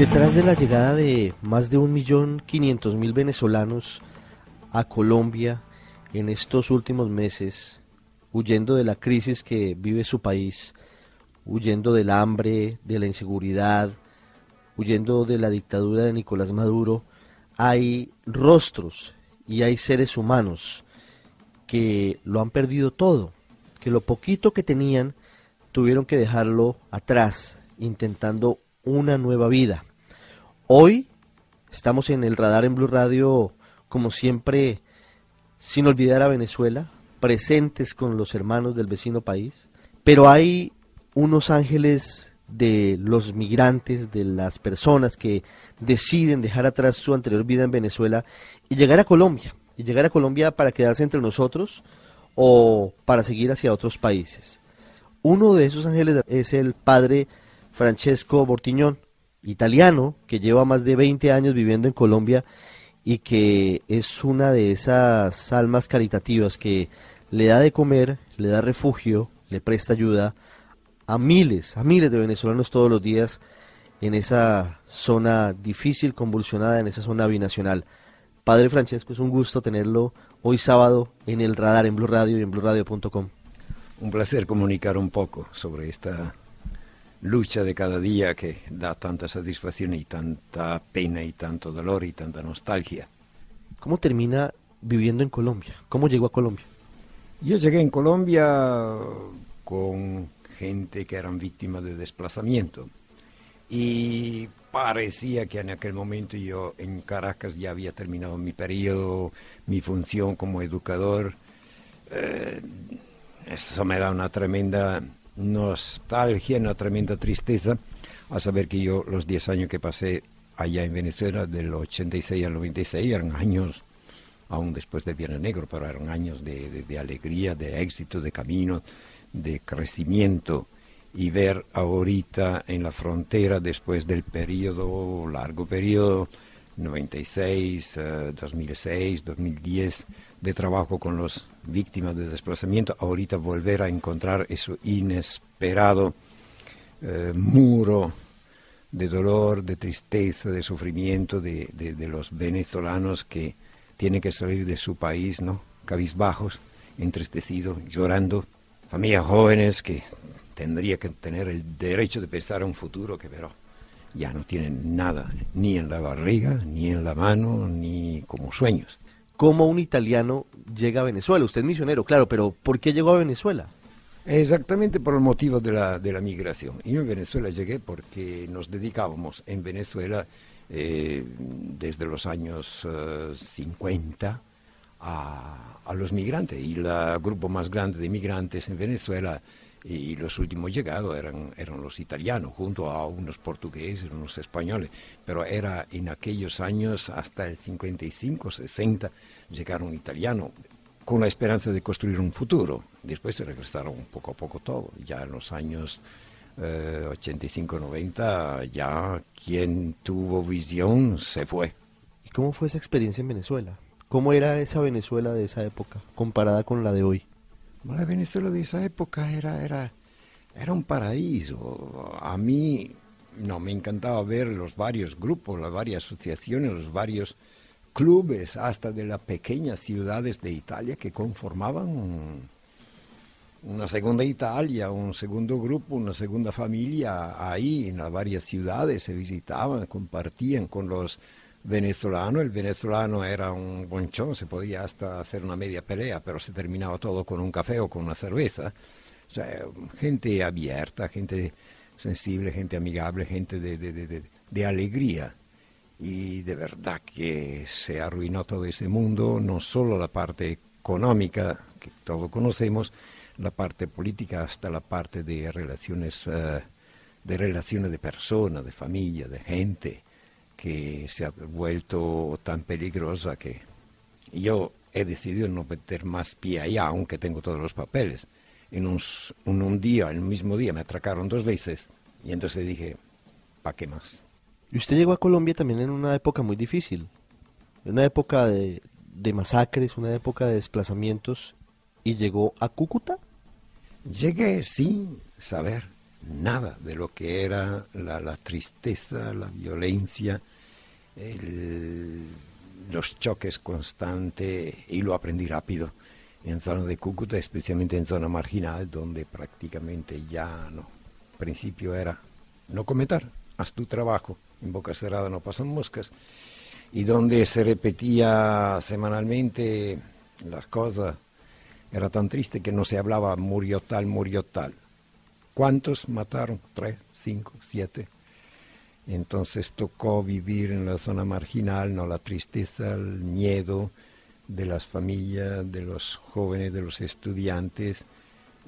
Detrás de la llegada de más de un millón quinientos mil venezolanos a Colombia en estos últimos meses, huyendo de la crisis que vive su país, huyendo del hambre, de la inseguridad, huyendo de la dictadura de Nicolás Maduro, hay rostros y hay seres humanos que lo han perdido todo, que lo poquito que tenían tuvieron que dejarlo atrás, intentando una nueva vida. Hoy estamos en el radar en Blue Radio, como siempre, sin olvidar a Venezuela, presentes con los hermanos del vecino país, pero hay unos ángeles de los migrantes, de las personas que deciden dejar atrás su anterior vida en Venezuela y llegar a Colombia, y llegar a Colombia para quedarse entre nosotros o para seguir hacia otros países. Uno de esos ángeles es el padre Francesco Bortiñón, italiano, que lleva más de 20 años viviendo en Colombia y que es una de esas almas caritativas que le da de comer, le da refugio, le presta ayuda a miles, a miles de venezolanos todos los días en esa zona difícil, convulsionada, en esa zona binacional. Padre Francesco, es un gusto tenerlo hoy sábado en el radar, en Blue Radio y en BlueRadio.com. Un placer comunicar un poco sobre esta lucha de cada día que da tanta satisfacción y tanta pena y tanto dolor y tanta nostalgia. ¿Cómo termina viviendo en Colombia? ¿Cómo llegó a Colombia? Yo llegué en Colombia con gente que eran víctimas de desplazamiento y parecía que en aquel momento yo en Caracas ya había terminado mi periodo, mi función como educador. Eh, eso me da una tremenda nostalgia, una tremenda tristeza a saber que yo los 10 años que pasé allá en Venezuela, del 86 al 96, eran años, aún después del Viernes Negro, pero eran años de, alegría, de éxito, de camino, de crecimiento. Y ver ahorita en la frontera después del periodo, largo periodo, 96, 2006, 2010, de trabajo con las víctimas de desplazamiento, ahorita volver a encontrar eso inesperado eh, muro de dolor, de tristeza, de sufrimiento de, de, los venezolanos que tienen que salir de su país, ¿no? Cabizbajos, entristecidos, llorando, familias jóvenes que tendría que tener el derecho de pensar en un futuro que pero ya no tienen nada, ni en la barriga, ni en la mano, ni como sueños cómo un italiano llega a Venezuela. Usted es misionero, claro, pero ¿por qué llegó a Venezuela? Exactamente por el motivo de la, de la migración. Yo en Venezuela llegué porque nos dedicábamos en Venezuela eh, desde los años 50 eh, a, a, los migrantes y el grupo más grande de migrantes en Venezuela y los últimos llegados eran, eran los italianos, junto a unos portugueses, unos españoles, pero era en aquellos años, hasta el 55, 60, llegaron italianos con la esperanza de construir un futuro. Después se regresaron poco a poco todo. Ya en los años 85, eh, 90, ya quien tuvo visión se fue. ¿Y cómo fue esa experiencia en Venezuela? ¿Cómo era esa Venezuela de esa época comparada con la de hoy? La Venezuela de esa época era, era, era un paraíso. A mí no me encantaba ver los varios grupos, las varias asociaciones, los varios clubes, hasta de las pequeñas ciudades de Italia que conformaban una segunda Italia, un segundo grupo, una segunda familia ahí en las varias ciudades, se visitaban, compartían con los venezolano. El venezolano era un bonchón, se podía hasta hacer una media pelea, pero se terminaba todo con un café o con una cerveza. Gente abierta, gente sensible, gente amigable, gente de, de, de, de alegría. Y de verdad que se arruinó todo ese mundo, no solo la parte económica, que todos conocemos, la parte política, hasta la parte de relaciones, uh, de relaciones de personas, de familia, de gente que se ha vuelto tan peligrosa que yo he decidido no meter más pie allá, aunque tengo todos los papeles. En un, un día, en el mismo día, me atracaron dos veces y entonces dije, ¿para qué más? Y usted llegó a Colombia también en una época muy difícil, una época de, de masacres, una época de desplazamientos, y llegó a Cúcuta. Llegué sin saber nada de lo que era la, tristeza, la violencia, los choques constantes y lo aprendí rápido en zona de Cúcuta, especialmente en zona marginal, donde prácticamente ya no. principio era no comentar, haz tu trabajo, en boca cerrada no pasan moscas, y donde se repetía semanalmente las cosas, era tan triste que no se hablaba murió tal, murió tal. ¿Cuántos mataron? Tres, cinco, siete. Entonces tocó vivir en la zona marginal, no la tristeza, el miedo de las familias, de los jóvenes, de los estudiantes,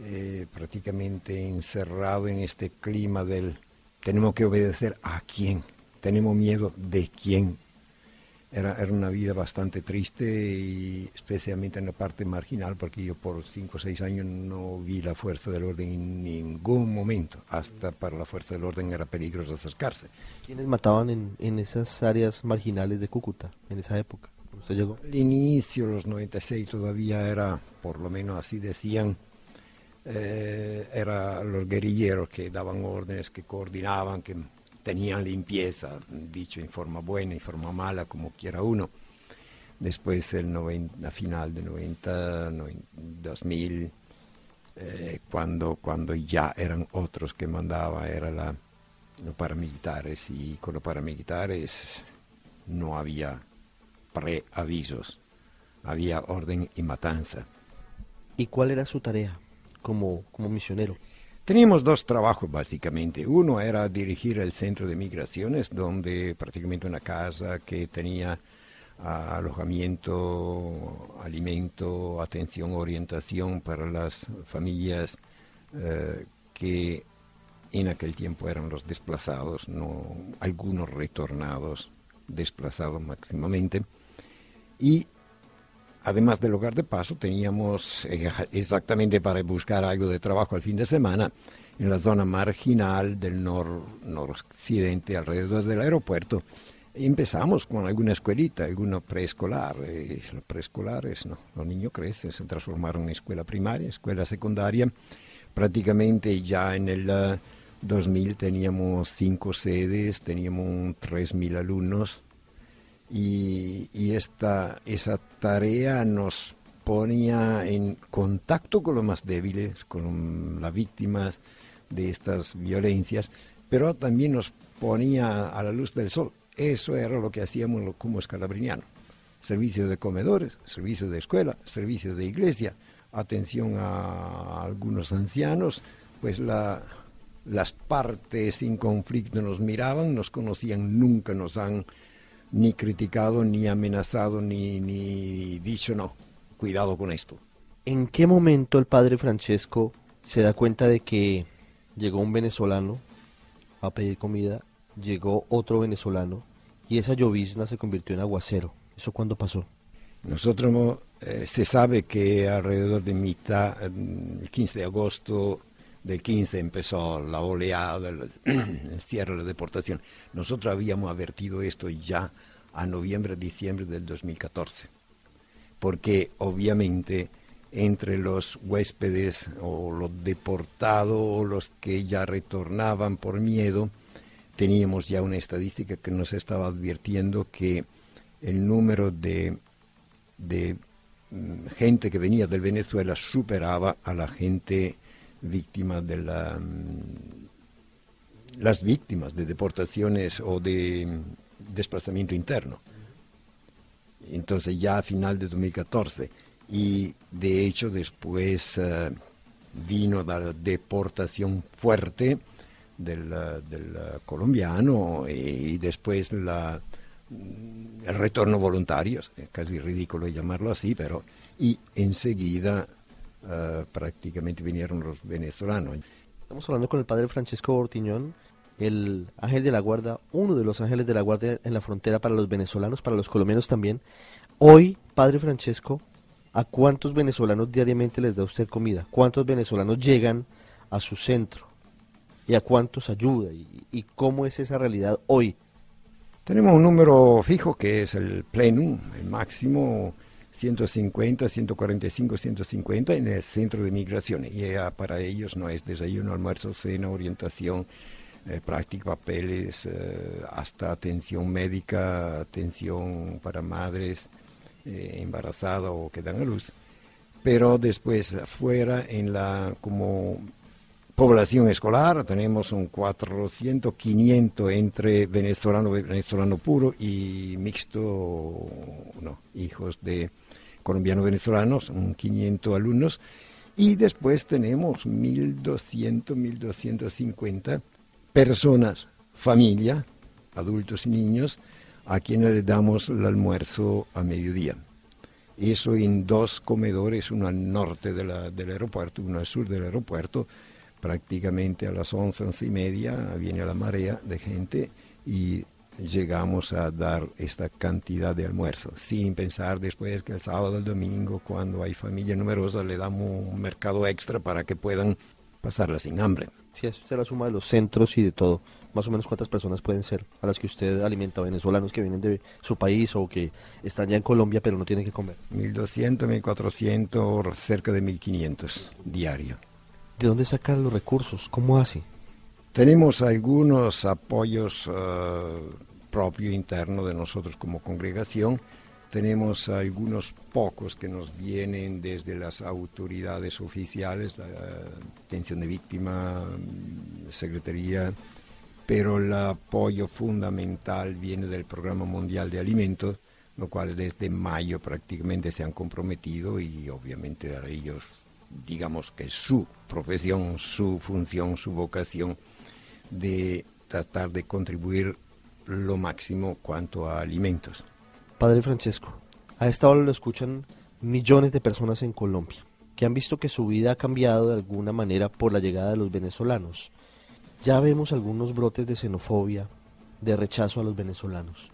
eh, prácticamente encerrado en este clima del tenemos que obedecer a quién, tenemos miedo de quién, era, era una vida bastante triste y especialmente en la parte marginal porque yo por cinco o seis años no vi la fuerza del orden en ningún momento. Hasta para la fuerza del orden era peligroso acercarse. ¿Quiénes mataban en, en esas áreas marginales de Cúcuta en esa época? ¿Usted llegó? El inicio, los 96 todavía era, por lo menos así decían, eh, era los guerrilleros que daban órdenes, que coordinaban, que tenían limpieza, dicho en forma buena y forma mala, como quiera uno. Después, el 90, a final de 90, 2000, eh, cuando, cuando ya eran otros que mandaban, eran la, los paramilitares, y con los paramilitares no había preavisos, había orden y matanza. ¿Y cuál era su tarea como, como misionero? Teníamos dos trabajos básicamente. Uno era dirigir el centro de migraciones, donde prácticamente una casa que tenía alojamiento, alimento, atención, orientación para las familias eh, que en aquel tiempo eran los desplazados, no algunos retornados, desplazados máximamente. Y Además del hogar de paso, teníamos exactamente para buscar algo de trabajo al fin de semana en la zona marginal del nor, noroccidente, alrededor del aeropuerto. Empezamos con alguna escuelita, alguna preescolar. Eh, los preescolares, no, los niños crecen, se transformaron en escuela primaria, escuela secundaria. Prácticamente ya en el 2000 eh, teníamos cinco sedes, teníamos 3.000 alumnos y, esta, esa tarea nos ponía en contacto con los más débiles, con las víctimas de estas violencias, pero también nos ponía a la luz del sol. Eso era lo que hacíamos como escalabriniano. Servicio de comedores, servicio de escuela, servicio de iglesia, atención a algunos ancianos, pues las partes sin conflicto nos miraban, nos conocían, nunca nos han ni criticado, ni amenazado, ni, ni dicho no, cuidado con esto. ¿En qué momento el padre Francesco se da cuenta de que llegó un venezolano a pedir comida, llegó otro venezolano y esa llovizna se convirtió en aguacero? ¿Eso cuándo pasó? Nosotros eh, se sabe que alrededor de mitad, el 15 de agosto del 15 empezó la oleada, el, cierre de la deportación. Nosotros habíamos advertido esto ya a noviembre, diciembre del 2014, porque obviamente entre los huéspedes o los deportados o los que ya retornaban por miedo, teníamos ya una estadística que nos estaba advirtiendo que el número de, de mm, gente que venía del Venezuela superaba a la gente víctima de la, mm, las víctimas de deportaciones o de mm, desplazamiento interno. Entonces ya a final de 2014 y de hecho después eh, vino la deportación fuerte del, del colombiano y, después la, mm, el retorno voluntario, es casi ridículo llamarlo así, pero y enseguida Ah, prácticamente vinieron los venezolanos. Estamos hablando con el padre Francesco Bortiñón, el ángel de la guarda, uno de los ángeles de la guardia en la frontera para los venezolanos, para los colombianos también. Hoy, padre Francesco, ¿a cuántos venezolanos diariamente les da usted comida? ¿Cuántos venezolanos llegan a su centro? ¿Y a cuántos ayuda? y cómo es esa realidad hoy? Tenemos un número fijo que es el plenum, el máximo 150, 145, 150 en el centro de migración. Y para ellos no es desayuno, almuerzo, cena, orientación, eh, práctica, papeles, eh, hasta atención médica, atención para madres eh, embarazadas o que dan a luz. Pero después afuera en la como población escolar tenemos un 400, 500 entre venezolano, venezolano puro y mixto, no, hijos de colombianos venezolanos, un 500 alumnos, y después tenemos 1200, 1250 personas, familia, adultos y niños, a quienes le damos el almuerzo a mediodía. Eso en dos comedores, uno al norte del aeropuerto, uno al sur del aeropuerto, prácticamente a las 11, 11 y media viene la marea de gente y llegamos a dar esta cantidad de almuerzo, sin pensar después que el sábado, el domingo, cuando hay familia numerosa, le damos un mercado extra para que puedan pasarla sin hambre. Si es la suma de los centros y de todo, más o menos cuántas personas pueden ser a las que usted alimenta, venezolanos que vienen de su país o que están ya en Colombia pero no tienen que comer. 1.200, 1.400, cerca de 1.500 diario. ¿De dónde sacan los recursos? ¿Cómo hace? Tenemos algunos apoyos uh, propios internos de nosotros como congregación. Tenemos algunos pocos que nos vienen desde las autoridades oficiales, la atención de víctima, secretaría, pero el apoyo fundamental viene del Programa Mundial de Alimentos, lo cual desde mayo prácticamente se han comprometido y obviamente a ellos, digamos que su profesión, su función, su vocación de tratar de contribuir lo máximo cuanto a alimentos. Padre Francesco, a esta hora lo escuchan millones de personas en Colombia que han visto que su vida ha cambiado de alguna manera por la llegada de los venezolanos. Ya vemos algunos brotes de xenofobia, de rechazo a los venezolanos.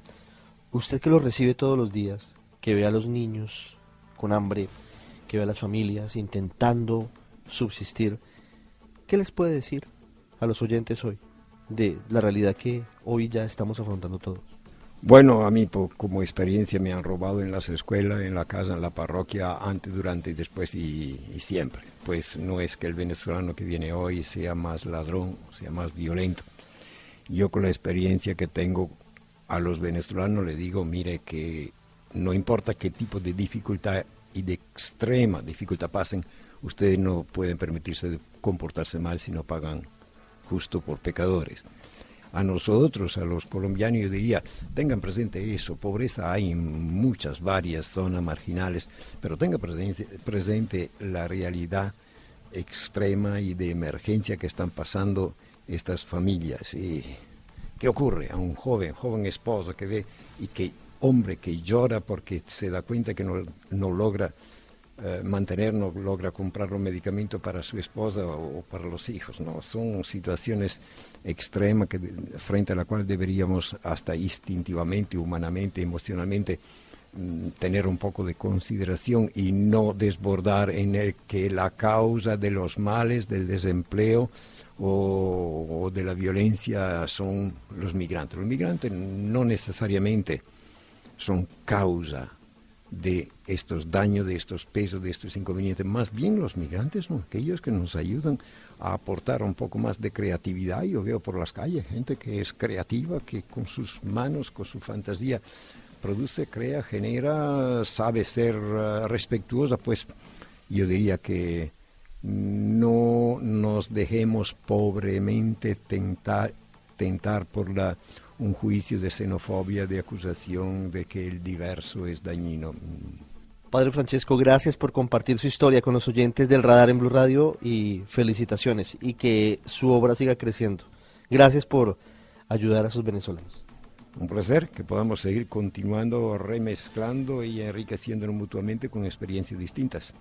Usted que los recibe todos los días, que ve a los niños con hambre, que ve a las familias intentando subsistir, ¿qué les puede decir a los oyentes hoy? de la realidad que hoy ya estamos afrontando todos? Bueno, a mí como experiencia me han robado en las escuelas, en la casa, en la parroquia, antes, durante y después y, siempre. Pues no es que el venezolano que viene hoy sea más ladrón, sea más violento. Yo con la experiencia que tengo a los venezolanos le digo, mire que no importa qué tipo de dificultad y de extrema dificultad pasen, ustedes no pueden permitirse comportarse mal si no pagan justo por pecadores. A nosotros, a los colombianos, yo diría, tengan presente eso, pobreza hay en muchas, varias zonas marginales, pero tengan presente, presente la realidad extrema y de emergencia que están pasando estas familias. Y, ¿Qué ocurre a un joven, joven esposo que ve y que hombre que llora porque se da cuenta que no, logra eh, mantener, no logra comprar un medicamento para su esposa o, para los hijos. ¿no? Son situaciones extremas frente a las cuales deberíamos hasta instintivamente, humanamente, emocionalmente, mm, tener un poco de consideración y no desbordar en el que la causa de los males, del desempleo o de la violencia son los migrantes. Los migrantes no necesariamente son causa de estos daños, de estos pesos, de estos inconvenientes. Más bien los migrantes, ¿no? aquellos que nos ayudan a aportar un poco más de creatividad. Yo veo por las calles gente que es creativa, que con sus manos, con su fantasía, produce, crea, genera, sabe ser uh, respetuosa. Pues yo diría que no nos dejemos pobremente tentar, tentar por la un juicio de xenofobia, de acusación de que el diverso es dañino. Padre Francesco, gracias por compartir su historia con los oyentes del Radar en Blue Radio y felicitaciones y que su obra siga creciendo. Gracias por ayudar a sus venezolanos. Un placer que podamos seguir continuando remezclando y enriqueciéndonos mutuamente con experiencias distintas.